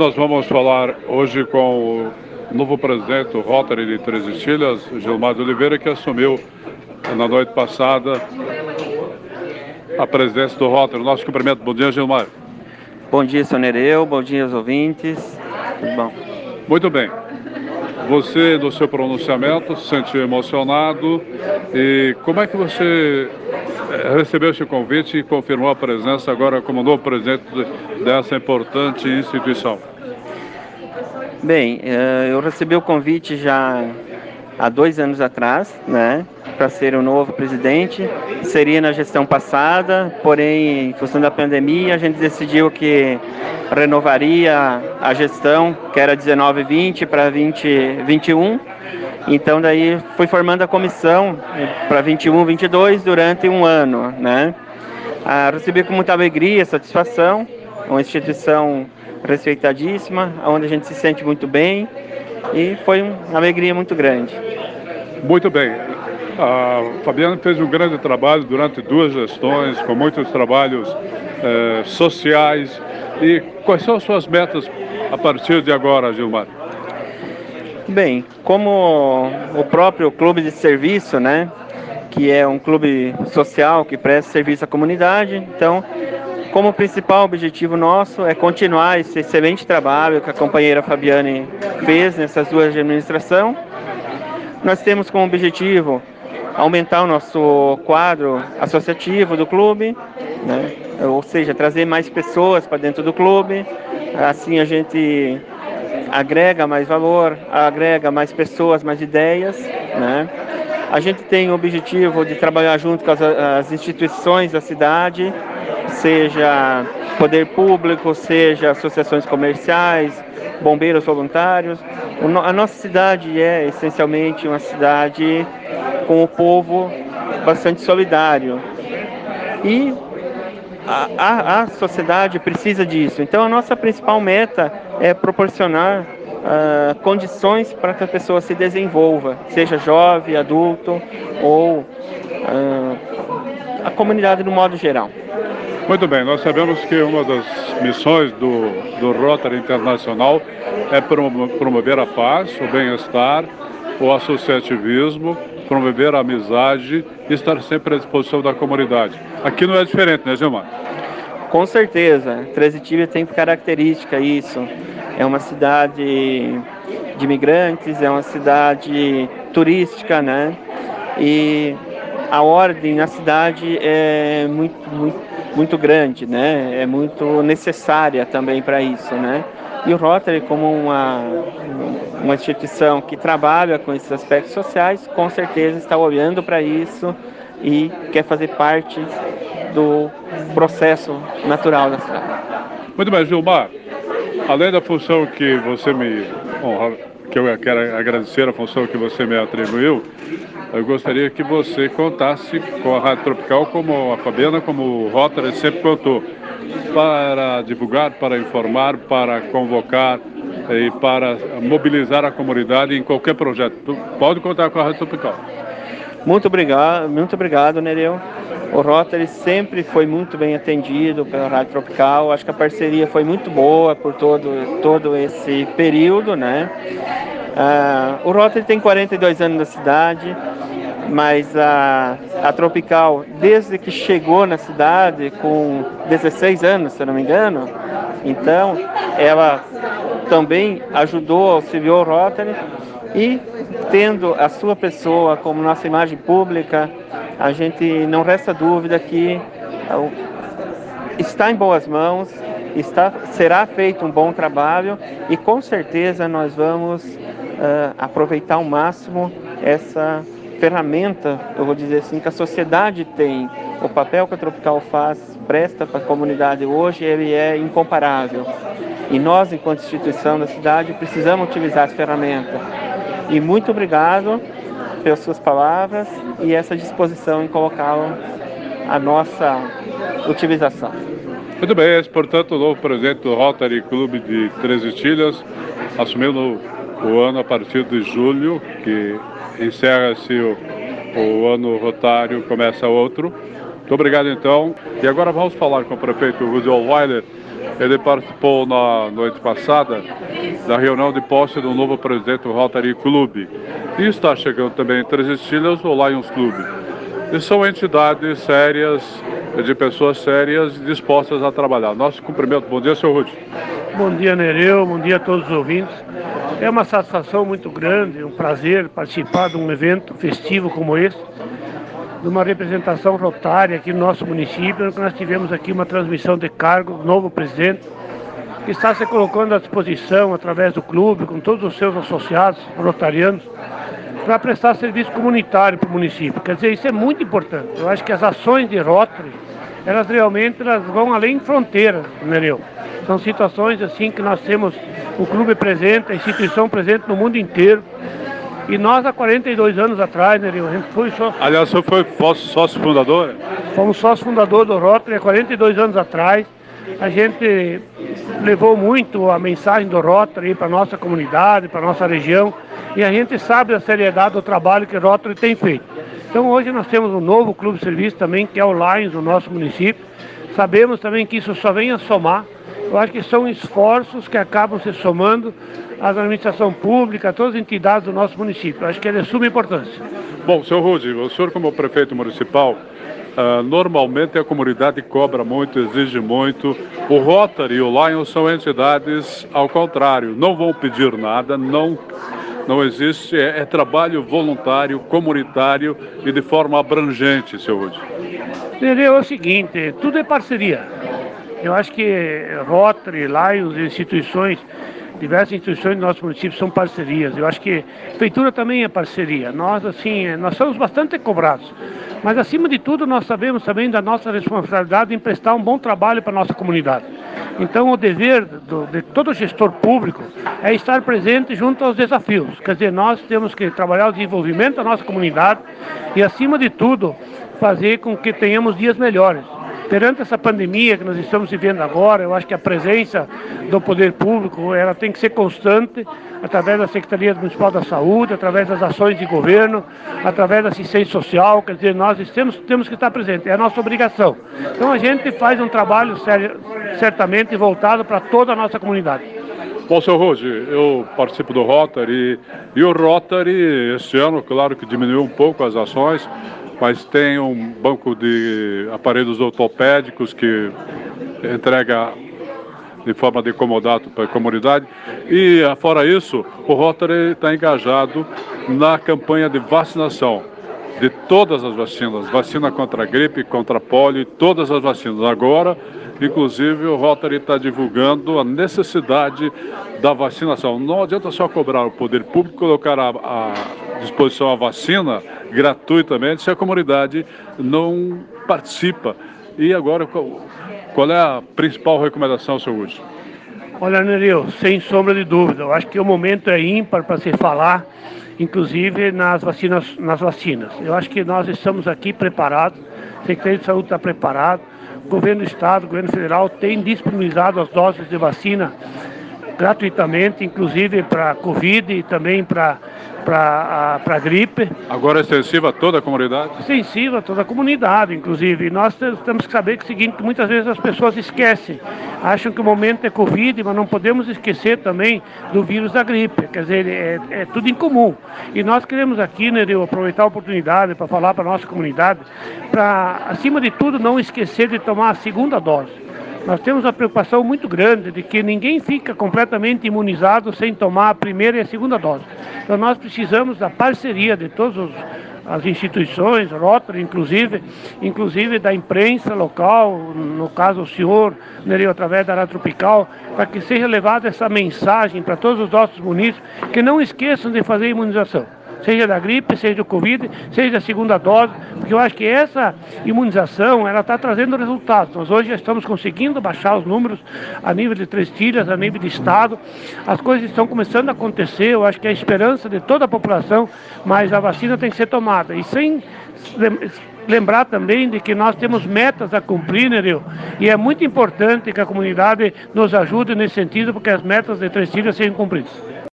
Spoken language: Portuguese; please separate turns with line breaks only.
Nós vamos falar hoje com o novo presidente do Rotary de Três Estilhas, Gilmar de Oliveira, que assumiu na noite passada a presidência do Rotary. Nosso cumprimento. Bom dia, Gilmar.
Bom dia, Sonereu. Bom dia aos ouvintes. Tudo bom.
Muito bem. Você, no seu pronunciamento, se sentiu emocionado e como é que você eh, recebeu esse convite e confirmou a presença agora como novo presidente dessa importante instituição?
Bem, eh, eu recebi o convite já há dois anos atrás, né, para ser o novo presidente. Seria na gestão passada, porém, em função da pandemia, a gente decidiu que renovaria a gestão, que era 19-20 para 2021. Então, daí fui formando a comissão para 21-22 durante um ano, né. Ah, recebi com muita alegria, satisfação, uma instituição respeitadíssima, onde a gente se sente muito bem e foi uma alegria muito grande.
Muito bem. A Fabiana fez um grande trabalho durante duas gestões, com muitos trabalhos eh, sociais. E quais são as suas metas a partir de agora, Gilmar?
Bem, como o próprio clube de serviço, né, que é um clube social que presta serviço à comunidade, então como principal objetivo nosso é continuar esse excelente trabalho que a companheira Fabiane fez nessas duas de administração. Nós temos como objetivo aumentar o nosso quadro associativo do clube, né? ou seja, trazer mais pessoas para dentro do clube. Assim a gente agrega mais valor, agrega mais pessoas, mais ideias. Né? A gente tem o objetivo de trabalhar junto com as, as instituições da cidade, seja poder público, seja associações comerciais, bombeiros voluntários. A nossa cidade é essencialmente uma cidade com o povo bastante solidário. E a, a, a sociedade precisa disso. Então, a nossa principal meta é proporcionar uh, condições para que a pessoa se desenvolva, seja jovem, adulto ou uh, a comunidade no modo geral.
Muito bem, nós sabemos que uma das missões do, do Rotary Internacional é promover a paz, o bem-estar, o associativismo, promover a amizade e estar sempre à disposição da comunidade. Aqui não é diferente, né, Gilmar?
Com certeza. Tresitília tem característica isso. É uma cidade de imigrantes, é uma cidade turística, né? E a ordem na cidade é muito, muito muito grande, né? É muito necessária também para isso, né? E o Rotary, como uma, uma instituição que trabalha com esses aspectos sociais, com certeza está olhando para isso e quer fazer parte do processo natural da cidade.
Muito bem, Gilmar. Além da função que você me honra, que eu quero agradecer a função que você me atribuiu, eu gostaria que você contasse com a Rádio Tropical, como a Fabiana, como o Rotary sempre contou, para divulgar, para informar, para convocar e para mobilizar a comunidade em qualquer projeto. Pode contar com a Rádio Tropical.
Muito obrigado, muito obrigado, Nereu. O Rotary sempre foi muito bem atendido pela Rádio Tropical. Acho que a parceria foi muito boa por todo, todo esse período, né? Uh, o Rotary tem 42 anos na cidade, mas a, a Tropical, desde que chegou na cidade, com 16 anos, se não me engano, então ela também ajudou, auxiliou o Rotary e tendo a sua pessoa como nossa imagem pública, a gente não resta dúvida que está em boas mãos, está, será feito um bom trabalho e com certeza nós vamos uh, aproveitar ao máximo essa ferramenta, eu vou dizer assim, que a sociedade tem. O papel que a Tropical faz, presta para a comunidade hoje, ele é incomparável. E nós, enquanto instituição da cidade, precisamos utilizar essa ferramenta. E muito obrigado pelas suas palavras e essa disposição em colocá-lo à nossa utilização.
Muito bem, esse, portanto, o novo presidente do Rotary Clube de Três Estilhas assumiu no, o ano a partir de julho, que encerra-se o, o ano rotário, começa outro. Muito obrigado, então. E agora vamos falar com o prefeito Rudy Weiler Ele participou na noite passada da reunião de posse do novo presidente do Rotary Club. E está chegando também em Três Estilhas o Lions Club. E são entidades sérias, de pessoas sérias dispostas a trabalhar. Nosso cumprimento. Bom dia, senhor Rudy.
Bom dia, Nereu. Bom dia a todos os ouvintes. É uma satisfação muito grande, um prazer participar de um evento festivo como esse, de uma representação rotária aqui no nosso município, nós tivemos aqui uma transmissão de cargo do novo presidente, que está se colocando à disposição através do clube, com todos os seus associados rotarianos, para prestar serviço comunitário para o município. Quer dizer, isso é muito importante. Eu acho que as ações de Rotary, elas realmente elas vão além de fronteiras, Nereu. São situações assim que nós temos o clube presente, a instituição presente no mundo inteiro. E nós, há 42 anos atrás, né, a gente foi sócio.
Aliás, você foi sócio fundador?
Fomos sócio fundador do Rotary há 42 anos atrás. A gente levou muito a mensagem do Rotary para a nossa comunidade, para a nossa região. E a gente sabe a seriedade do trabalho que o Rotary tem feito. Então hoje nós temos um novo clube de serviço também, que é o Lions, no nosso município. Sabemos também que isso só vem a somar eu acho que são esforços que acabam se somando às administração pública, a todas as entidades do nosso município. Eu acho que é de suma importância.
Bom, senhor Rude, o senhor como prefeito municipal, uh, normalmente a comunidade cobra muito, exige muito. O Rotary e o Lion são entidades ao contrário, não vão pedir nada, não não existe, é, é, trabalho voluntário, comunitário e de forma abrangente, seu Rude.
É o seguinte, tudo é parceria. Eu acho que Rotary, Lions, instituições, diversas instituições do nosso município são parcerias. Eu acho que a prefeitura também é parceria. Nós, assim, nós somos bastante cobrados. Mas, acima de tudo, nós sabemos também da nossa responsabilidade em prestar um bom trabalho para a nossa comunidade. Então, o dever do, de todo gestor público é estar presente junto aos desafios. Quer dizer, nós temos que trabalhar o desenvolvimento da nossa comunidade e, acima de tudo, fazer com que tenhamos dias melhores. Perante essa pandemia que nós estamos vivendo agora, eu acho que a presença do poder público ela tem que ser constante através da Secretaria Municipal da Saúde, através das ações de governo, através da assistência social, quer dizer, nós temos, temos que estar presentes, é a nossa obrigação. Então a gente faz um trabalho sério, certamente voltado para toda a nossa comunidade.
Bom, seu Rose, eu participo do Rotary e o Rotary, este ano, claro que diminuiu um pouco as ações, mas tem um banco de aparelhos ortopédicos que entrega de forma de comodato para a comunidade. E, fora isso, o Rotary está engajado na campanha de vacinação de todas as vacinas, vacina contra a gripe, contra a polio, todas as vacinas. Agora, inclusive, o Rotary está divulgando a necessidade da vacinação. Não adianta só cobrar o poder público, colocar a disposição a vacina gratuitamente se a comunidade não participa. E agora, qual, é a principal recomendação, seu Lúcio?
Olha, Nereu, sem sombra de dúvida, eu acho que o momento é ímpar para se falar, inclusive nas vacinas, nas vacinas. Eu acho que nós estamos aqui preparados, o Secretaria de Saúde está preparado, o governo do Estado, o governo federal tem disponibilizado as doses de vacina gratuitamente, inclusive para Covid e também para para a gripe.
Agora é extensiva a toda a comunidade?
Extensiva a toda a comunidade, inclusive. E nós temos que saber que é o seguinte, que muitas vezes as pessoas esquecem, acham que o momento é Covid, mas não podemos esquecer também do vírus da gripe. Quer dizer, é, é tudo em comum. E nós queremos aqui, né, aproveitar a oportunidade para falar para a nossa comunidade, para, acima de tudo, não esquecer de tomar a segunda dose. Nós temos uma preocupação muito grande de que ninguém fica completamente imunizado sem tomar a primeira e a segunda dose. Então nós precisamos da parceria de todas as instituições, Rotary inclusive, inclusive da imprensa local, no caso o senhor, Nereu, através da Rádio Tropical, para que seja levada essa mensagem para todos os nossos munícipes que não esqueçam de fazer imunização seja da gripe, seja do Covid, seja da segunda dose, porque eu acho que essa imunização, ela está trazendo resultados. Nós hoje já estamos conseguindo baixar os números a nível de três tilhas, a nível de estado. As coisas estão começando a acontecer, eu acho que é a esperança de toda a população, mas a vacina tem que ser tomada. E sem lembrar também de que nós temos metas a cumprir, né, E é muito importante que a comunidade nos ajude nesse sentido, porque as metas de três tilhas sejam cumpridas.